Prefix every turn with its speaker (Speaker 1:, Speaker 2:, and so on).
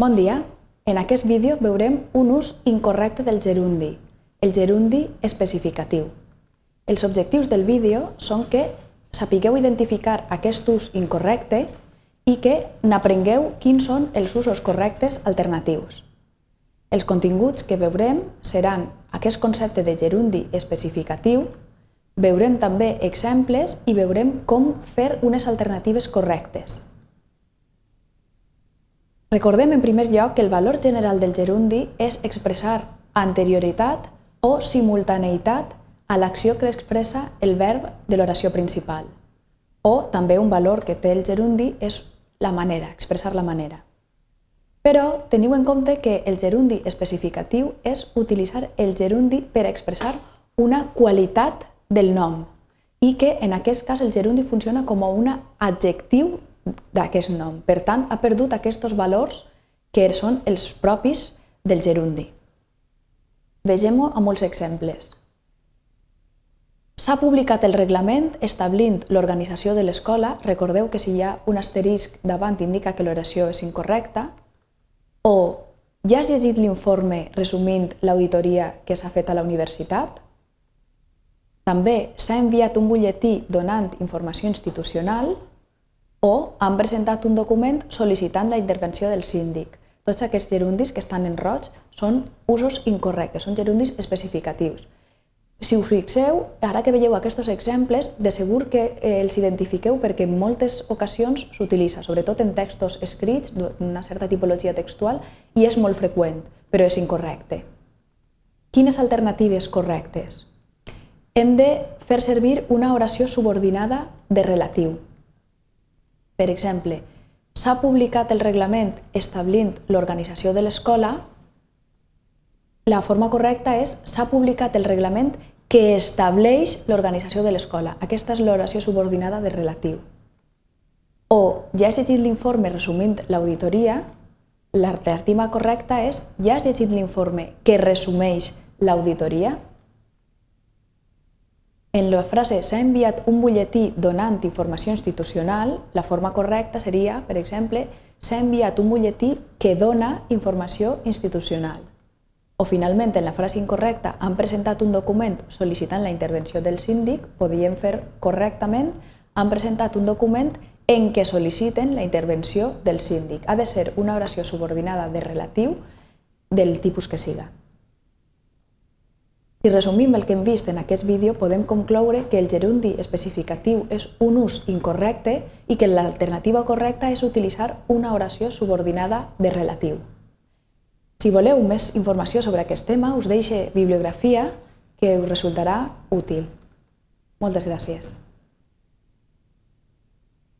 Speaker 1: Bon dia! En aquest vídeo veurem un ús incorrecte del gerundi, el gerundi especificatiu. Els objectius del vídeo són que sapigueu identificar aquest ús incorrecte i que n'aprengueu quins són els usos correctes alternatius. Els continguts que veurem seran aquest concepte de gerundi especificatiu, veurem també exemples i veurem com fer unes alternatives correctes. Recordem en primer lloc que el valor general del gerundi és expressar anterioritat o simultaneïtat a l'acció que expressa el verb de l'oració principal. O també un valor que té el gerundi és la manera, expressar la manera. Però teniu en compte que el gerundi especificatiu és utilitzar el gerundi per expressar una qualitat del nom i que en aquest cas el gerundi funciona com un adjectiu d'aquest nom. Per tant, ha perdut aquests valors que són els propis del gerundi. Vegem-ho amb molts exemples. S'ha publicat el reglament establint l'organització de l'escola. Recordeu que si hi ha un asterisc davant indica que l'oració és incorrecta. O ja has llegit l'informe resumint l'auditoria que s'ha fet a la universitat? També s'ha enviat un butlletí donant informació institucional o han presentat un document sol·licitant la intervenció del síndic. Tots aquests gerundis que estan en roig són usos incorrectes, són gerundis especificatius. Si us fixeu, ara que veieu aquests exemples, de segur que eh, els identifiqueu perquè en moltes ocasions s'utilitza, sobretot en textos escrits d'una certa tipologia textual, i és molt freqüent, però és incorrecte. Quines alternatives correctes? Hem de fer servir una oració subordinada de relatiu. Per exemple, s'ha publicat el reglament establint l'organització de l'escola, la forma correcta és s'ha publicat el reglament que estableix l'organització de l'escola. Aquesta és l'oració subordinada de relatiu. O ja has llegit l'informe resumint l'auditoria, l'alternativa correcta és ja has llegit l'informe que resumeix l'auditoria? En la frase s'ha enviat un butlletí donant informació institucional, la forma correcta seria, per exemple, s'ha enviat un butlletí que dona informació institucional. O finalment, en la frase incorrecta, han presentat un document sol·licitant la intervenció del síndic, podríem fer correctament, han presentat un document en què sol·liciten la intervenció del síndic. Ha de ser una oració subordinada de relatiu del tipus que siga. Si resumim el que hem vist en aquest vídeo, podem concloure que el gerundi especificatiu és un ús incorrecte i que l'alternativa correcta és utilitzar una oració subordinada de relatiu. Si voleu més informació sobre aquest tema, us deixe bibliografia que us resultarà útil. Moltes gràcies.